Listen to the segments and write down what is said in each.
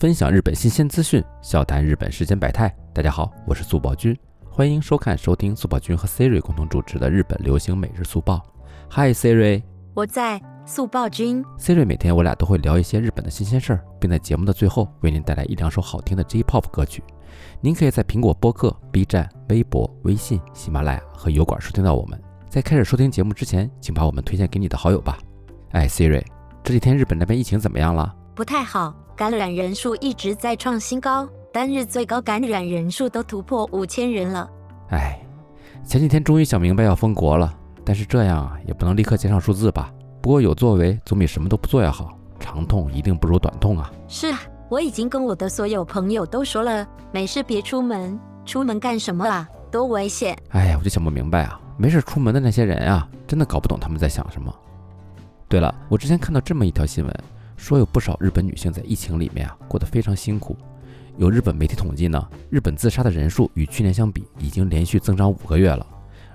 分享日本新鲜资讯，笑谈日本世间百态。大家好，我是速报君，欢迎收看收听速报君和 Siri 共同主持的日本流行每日速报。Hi Siri，我在速报君。Siri 每天我俩都会聊一些日本的新鲜事儿，并在节目的最后为您带来一两首好听的 J-pop 歌曲。您可以在苹果播客、B 站、微博、微信、喜马拉雅和油管收听到我们。在开始收听节目之前，请把我们推荐给你的好友吧。哎，Siri，这几天日本那边疫情怎么样了？不太好，感染人数一直在创新高，单日最高感染人数都突破五千人了。哎，前几天终于想明白要封国了，但是这样啊，也不能立刻减少数字吧。不过有作为总比什么都不做要好，长痛一定不如短痛啊。是啊，我已经跟我的所有朋友都说了，没事别出门，出门干什么啊？多危险！哎呀，我就想不明白啊，没事出门的那些人啊，真的搞不懂他们在想什么。对了，我之前看到这么一条新闻。说有不少日本女性在疫情里面啊过得非常辛苦。有日本媒体统计呢，日本自杀的人数与去年相比已经连续增长五个月了。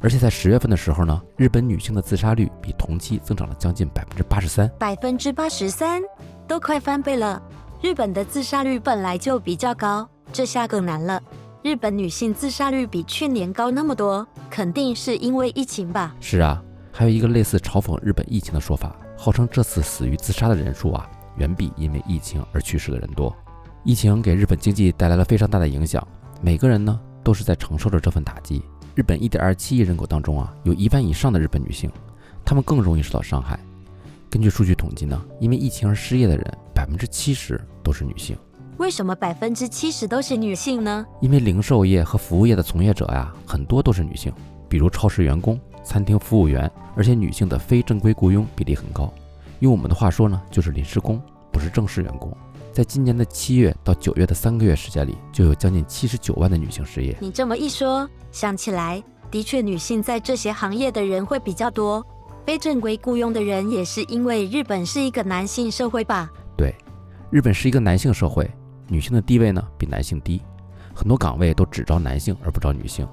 而且在十月份的时候呢，日本女性的自杀率比同期增长了将近百分之八十三，百分之八十三都快翻倍了。日本的自杀率本来就比较高，这下更难了。日本女性自杀率比去年高那么多，肯定是因为疫情吧？是啊，还有一个类似嘲讽日本疫情的说法。号称这次死于自杀的人数啊，远比因为疫情而去世的人多。疫情给日本经济带来了非常大的影响，每个人呢都是在承受着这份打击。日本1.27亿人口当中啊，有一半以上的日本女性，她们更容易受到伤害。根据数据统计呢，因为疫情而失业的人，百分之七十都是女性。为什么百分之七十都是女性呢？因为零售业和服务业的从业者呀，很多都是女性，比如超市员工。餐厅服务员，而且女性的非正规雇佣比例很高。用我们的话说呢，就是临时工，不是正式员工。在今年的七月到九月的三个月时间里，就有将近七十九万的女性失业。你这么一说，想起来，的确，女性在这些行业的人会比较多。非正规雇佣的人也是因为日本是一个男性社会吧？对，日本是一个男性社会，女性的地位呢比男性低，很多岗位都只招男性而不招女性。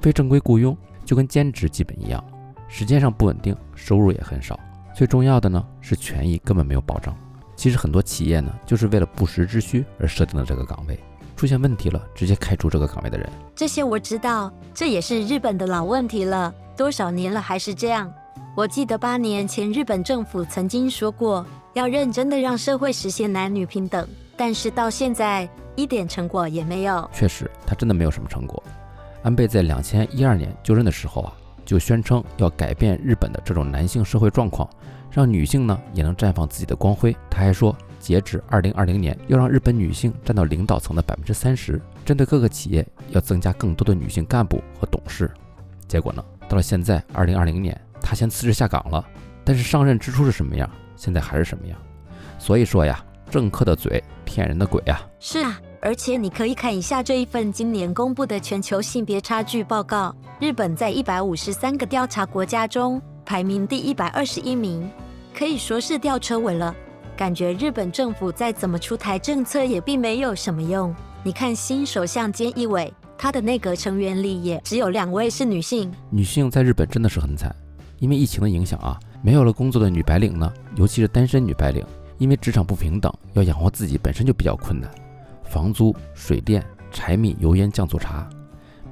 非正规雇佣。就跟兼职基本一样，时间上不稳定，收入也很少。最重要的呢是权益根本没有保障。其实很多企业呢就是为了不时之需而设定了这个岗位，出现问题了直接开除这个岗位的人。这些我知道，这也是日本的老问题了，多少年了还是这样。我记得八年前日本政府曾经说过要认真的让社会实现男女平等，但是到现在一点成果也没有。确实，他真的没有什么成果。安倍在两千一二年就任的时候啊，就宣称要改变日本的这种男性社会状况，让女性呢也能绽放自己的光辉。他还说，截止二零二零年，要让日本女性占到领导层的百分之三十。针对各个企业，要增加更多的女性干部和董事。结果呢，到了现在二零二零年，他先辞职下岗了。但是上任之初是什么样，现在还是什么样。所以说呀，政客的嘴骗人的鬼啊！是啊。而且你可以看一下这一份今年公布的全球性别差距报告，日本在一百五十三个调查国家中排名第一百二十一名，可以说是吊车尾了。感觉日本政府再怎么出台政策也并没有什么用。你看新首相菅义伟，他的内阁成员里也只有两位是女性。女性在日本真的是很惨，因为疫情的影响啊，没有了工作的女白领呢，尤其是单身女白领，因为职场不平等，要养活自己本身就比较困难。房租、水电、柴米油盐酱醋茶，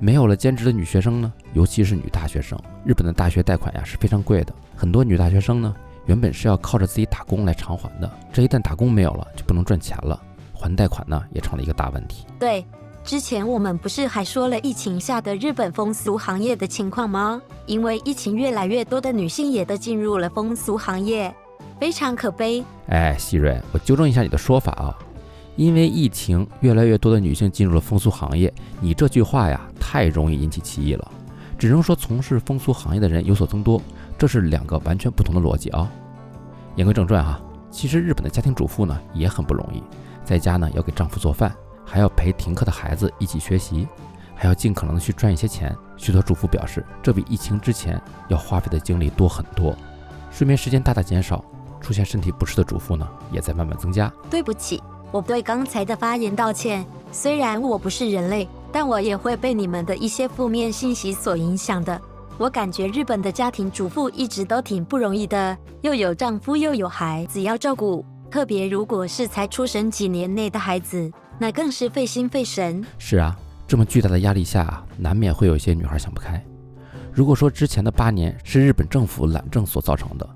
没有了兼职的女学生呢，尤其是女大学生。日本的大学贷款呀是非常贵的，很多女大学生呢原本是要靠着自己打工来偿还的，这一旦打工没有了，就不能赚钱了，还贷款呢也成了一个大问题。对，之前我们不是还说了疫情下的日本风俗行业的情况吗？因为疫情，越来越多的女性也都进入了风俗行业，非常可悲。哎，希瑞，我纠正一下你的说法啊。因为疫情，越来越多的女性进入了风俗行业。你这句话呀，太容易引起歧义了。只能说从事风俗行业的人有所增多，这是两个完全不同的逻辑啊。言归正传哈，其实日本的家庭主妇呢也很不容易，在家呢要给丈夫做饭，还要陪停课的孩子一起学习，还要尽可能的去赚一些钱。许多主妇表示，这比疫情之前要花费的精力多很多，睡眠时间大大减少，出现身体不适的主妇呢也在慢慢增加。对不起。我对刚才的发言道歉。虽然我不是人类，但我也会被你们的一些负面信息所影响的。我感觉日本的家庭主妇一直都挺不容易的，又有丈夫又有孩子要照顾，特别如果是才出生几年内的孩子，那更是费心费神。是啊，这么巨大的压力下，难免会有一些女孩想不开。如果说之前的八年是日本政府懒政所造成的，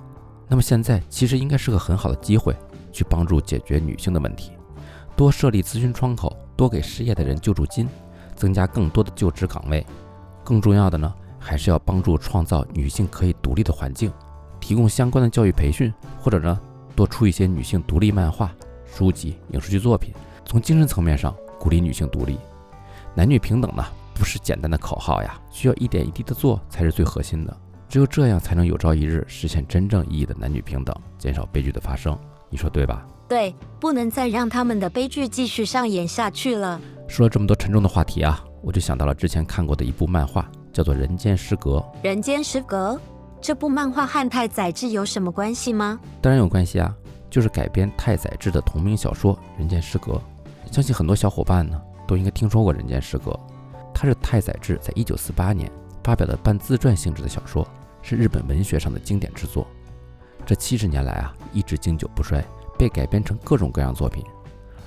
那么现在其实应该是个很好的机会，去帮助解决女性的问题，多设立咨询窗口，多给失业的人救助金，增加更多的就职岗位。更重要的呢，还是要帮助创造女性可以独立的环境，提供相关的教育培训，或者呢，多出一些女性独立漫画、书籍、影视剧作品，从精神层面上鼓励女性独立。男女平等呢，不是简单的口号呀，需要一点一滴的做才是最核心的。只有这样，才能有朝一日实现真正意义的男女平等，减少悲剧的发生。你说对吧？对，不能再让他们的悲剧继续上演下去了。说了这么多沉重的话题啊，我就想到了之前看过的一部漫画，叫做《人间失格》。人间失格这部漫画和太宰治有什么关系吗？当然有关系啊，就是改编太宰治的同名小说《人间失格》。相信很多小伙伴呢都应该听说过《人间失格》，它是太宰治在一九四八年发表的半自传性质的小说。是日本文学上的经典之作，这七十年来啊，一直经久不衰，被改编成各种各样作品。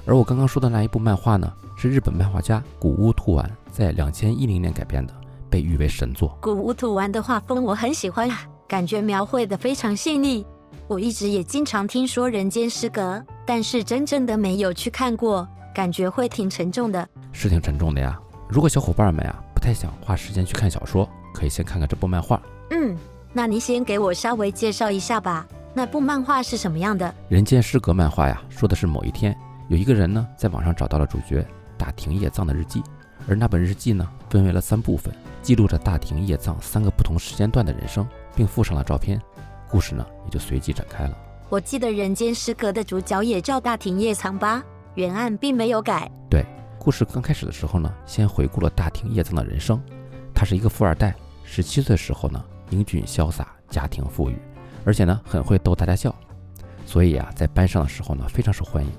而我刚刚说的那一部漫画呢，是日本漫画家古屋兔丸在两千一零年改编的，被誉为神作。古屋兔丸的画风我很喜欢啊，感觉描绘的非常细腻。我一直也经常听说《人间失格》，但是真正的没有去看过，感觉会挺沉重的。是挺沉重的呀。如果小伙伴们呀不太想花时间去看小说，可以先看看这部漫画。嗯，那你先给我稍微介绍一下吧。那部漫画是什么样的？人间失格漫画呀，说的是某一天，有一个人呢，在网上找到了主角大庭叶藏的日记，而那本日记呢，分为了三部分，记录着大庭叶藏三个不同时间段的人生，并附上了照片。故事呢，也就随即展开了。我记得人间失格的主角也叫大庭叶藏吧？原案并没有改。对，故事刚开始的时候呢，先回顾了大庭叶藏的人生，他是一个富二代，十七岁的时候呢。英俊潇洒，家庭富裕，而且呢很会逗大家笑，所以啊在班上的时候呢非常受欢迎。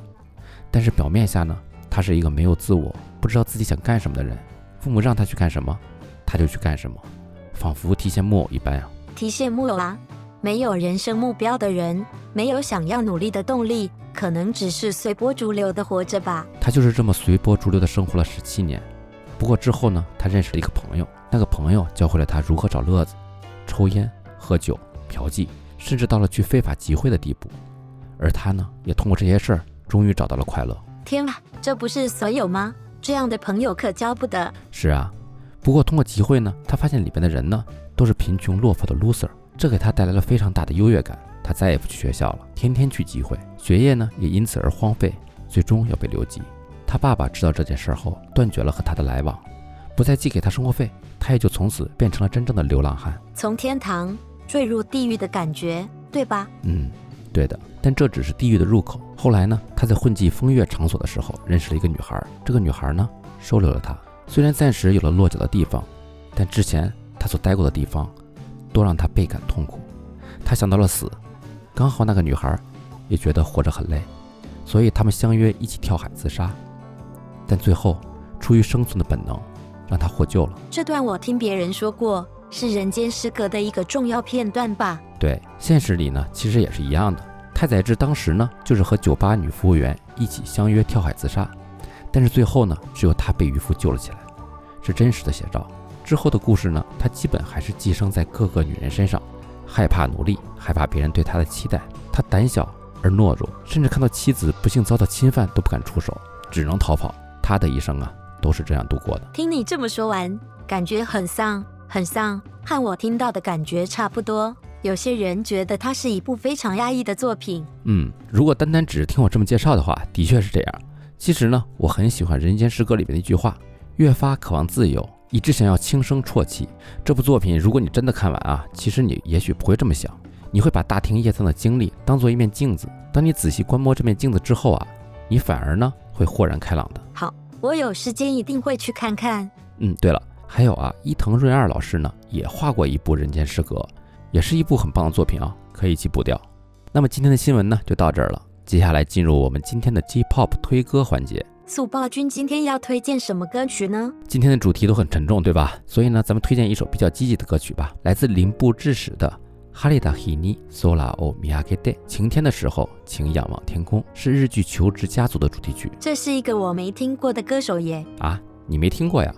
但是表面下呢他是一个没有自我、不知道自己想干什么的人。父母让他去干什么，他就去干什么，仿佛提线木偶一般啊。提线木偶啊，没有人生目标的人，没有想要努力的动力，可能只是随波逐流的活着吧。他就是这么随波逐流的生活了十七年。不过之后呢，他认识了一个朋友，那个朋友教会了他如何找乐子。抽烟、喝酒、嫖妓，甚至到了去非法集会的地步，而他呢，也通过这些事儿，终于找到了快乐。天啊，这不是所有吗？这样的朋友可交不得。是啊，不过通过集会呢，他发现里边的人呢，都是贫穷落魄的 loser，这给他带来了非常大的优越感。他再也不去学校了，天天去集会，学业呢也因此而荒废，最终要被留级。他爸爸知道这件事后，断绝了和他的来往。不再寄给他生活费，他也就从此变成了真正的流浪汉，从天堂坠入地狱的感觉，对吧？嗯，对的。但这只是地狱的入口。后来呢，他在混迹风月场所的时候，认识了一个女孩。这个女孩呢，收留了他。虽然暂时有了落脚的地方，但之前他所待过的地方，都让他倍感痛苦。他想到了死，刚好那个女孩也觉得活着很累，所以他们相约一起跳海自杀。但最后，出于生存的本能。让他获救了。这段我听别人说过，是人间失格的一个重要片段吧？对，现实里呢，其实也是一样的。太宰治当时呢，就是和酒吧女服务员一起相约跳海自杀，但是最后呢，只有他被渔夫救了起来，是真实的写照。之后的故事呢，他基本还是寄生在各个女人身上，害怕努力，害怕别人对他的期待，他胆小而懦弱，甚至看到妻子不幸遭到侵犯都不敢出手，只能逃跑。他的一生啊。都是这样度过的。听你这么说完，感觉很丧，很丧，和我听到的感觉差不多。有些人觉得它是一部非常压抑的作品。嗯，如果单单只是听我这么介绍的话，的确是这样。其实呢，我很喜欢《人间失格》里面的一句话：“越发渴望自由，以致想要轻声啜泣。”这部作品，如果你真的看完啊，其实你也许不会这么想，你会把大庭叶藏的经历当做一面镜子。当你仔细观摩这面镜子之后啊，你反而呢会豁然开朗的。好。我有时间一定会去看看。嗯，对了，还有啊，伊藤润二老师呢也画过一部《人间失格》，也是一部很棒的作品啊，可以一起补掉。那么今天的新闻呢就到这儿了，接下来进入我们今天的 J-Pop 推歌环节。速报君今天要推荐什么歌曲呢？今天的主题都很沉重，对吧？所以呢，咱们推荐一首比较积极的歌曲吧，来自林部智史的《哈利达希尼索拉欧米亚给德，晴天的时候，请仰望天空，是日剧《求职家族》的主题曲。这是一个我没听过的歌手耶。啊，你没听过呀？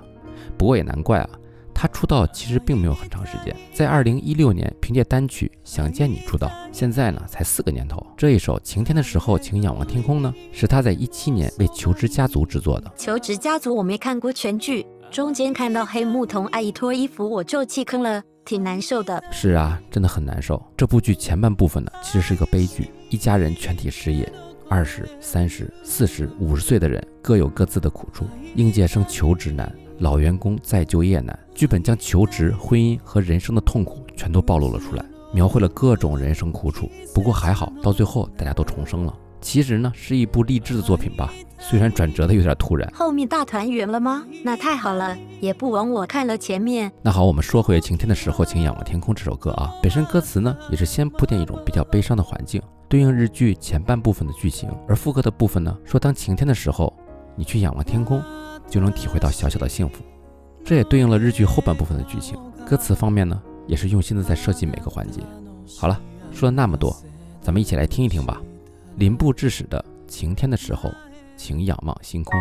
不过也难怪啊，他出道其实并没有很长时间，在二零一六年凭借单曲《想见你》出道，现在呢才四个年头。这一首《晴天的时候，请仰望天空》呢，是他在一七年为《求职家族》制作的。《求职家族》我没看过全剧，中间看到黑木瞳阿姨脱衣服，我就弃坑了。挺难受的，是啊，真的很难受。这部剧前半部分呢，其实是个悲剧，一家人全体失业，二十三十、四十五十岁的人各有各自的苦处。应届生求职难，老员工再就业难。剧本将求职、婚姻和人生的痛苦全都暴露了出来，描绘了各种人生苦楚。不过还好，到最后大家都重生了。其实呢，是一部励志的作品吧。虽然转折的有点突然，后面大团圆了吗？那太好了，也不枉我看了前面。那好，我们说回《晴天的时候，请仰望天空》这首歌啊，本身歌词呢也是先铺垫一种比较悲伤的环境，对应日剧前半部分的剧情，而副歌的部分呢说当晴天的时候，你去仰望天空，就能体会到小小的幸福。这也对应了日剧后半部分的剧情，歌词方面呢也是用心的在设计每个环节。好了，说了那么多，咱们一起来听一听吧。林部智史的《晴天的时候》。请仰望星空。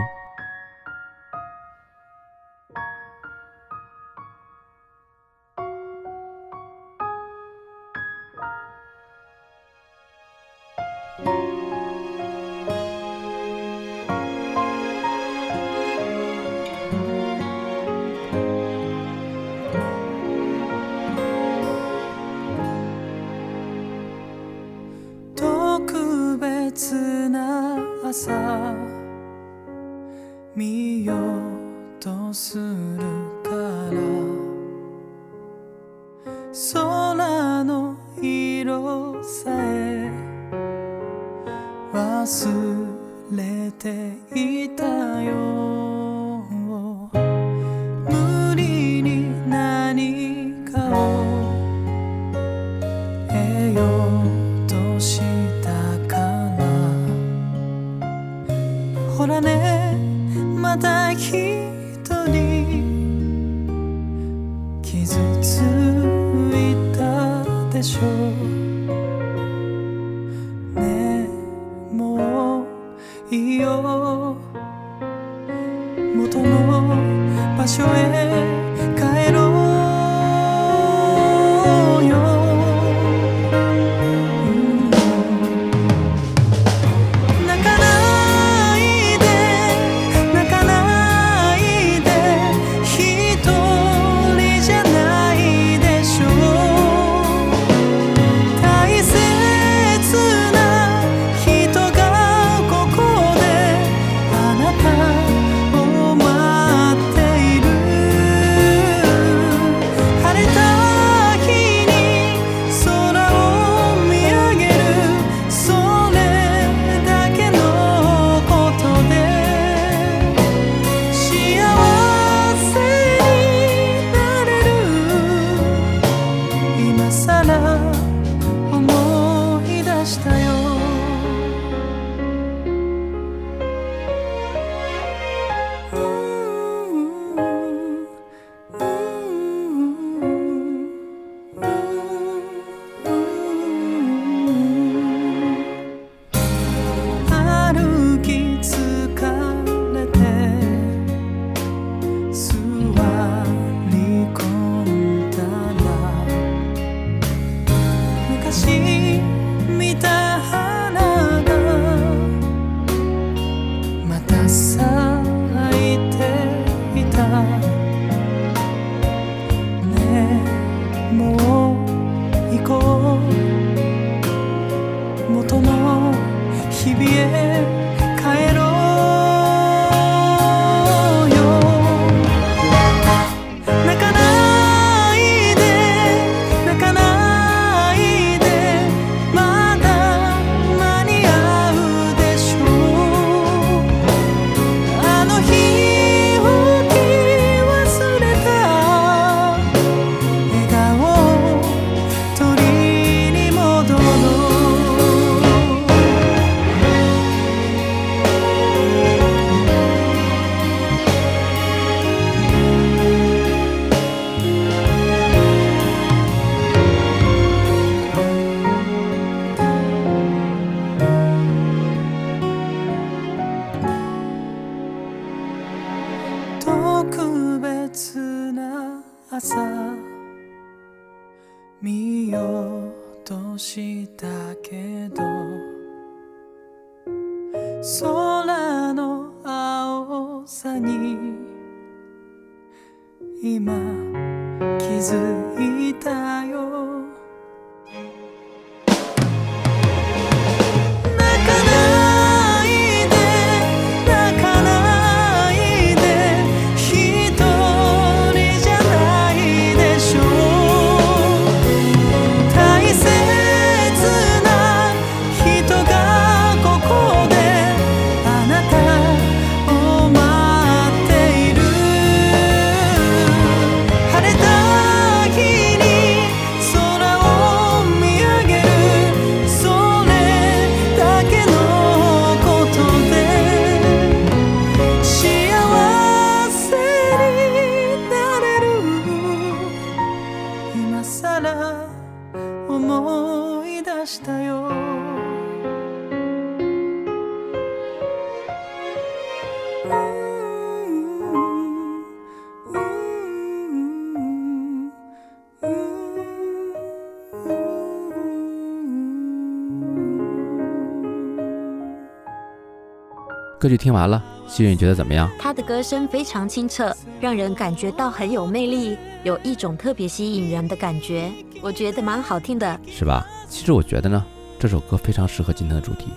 切な朝見ようとするから。空の色さえ忘れていたよ。 가쇼에 元の日々へさに今気づいたよ。歌曲听完了，希云你觉得怎么样？他的歌声非常清澈，让人感觉到很有魅力，有一种特别吸引人的感觉。我觉得蛮好听的。是吧？其实我觉得呢，这首歌非常适合今天的主题。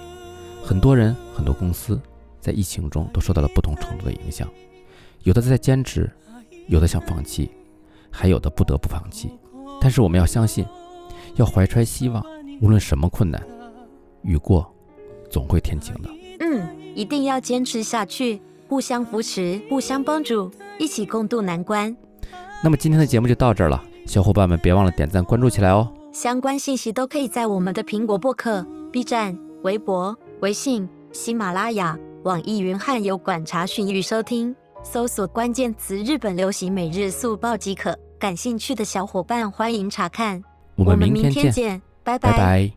很多人、很多公司在疫情中都受到了不同程度的影响，有的在坚持，有的想放弃，还有的不得不放弃。但是我们要相信，要怀揣希望，无论什么困难，雨过总会天晴的。嗯，一定要坚持下去，互相扶持，互相帮助，一起共度难关。那么今天的节目就到这儿了，小伙伴们别忘了点赞关注起来哦。相关信息都可以在我们的苹果播客、B 站、微博、微信、喜马拉雅、网易云和油管查询与收听，搜索关键词“日本流行每日速报”即可。感兴趣的小伙伴欢迎查看。我们明天见，拜拜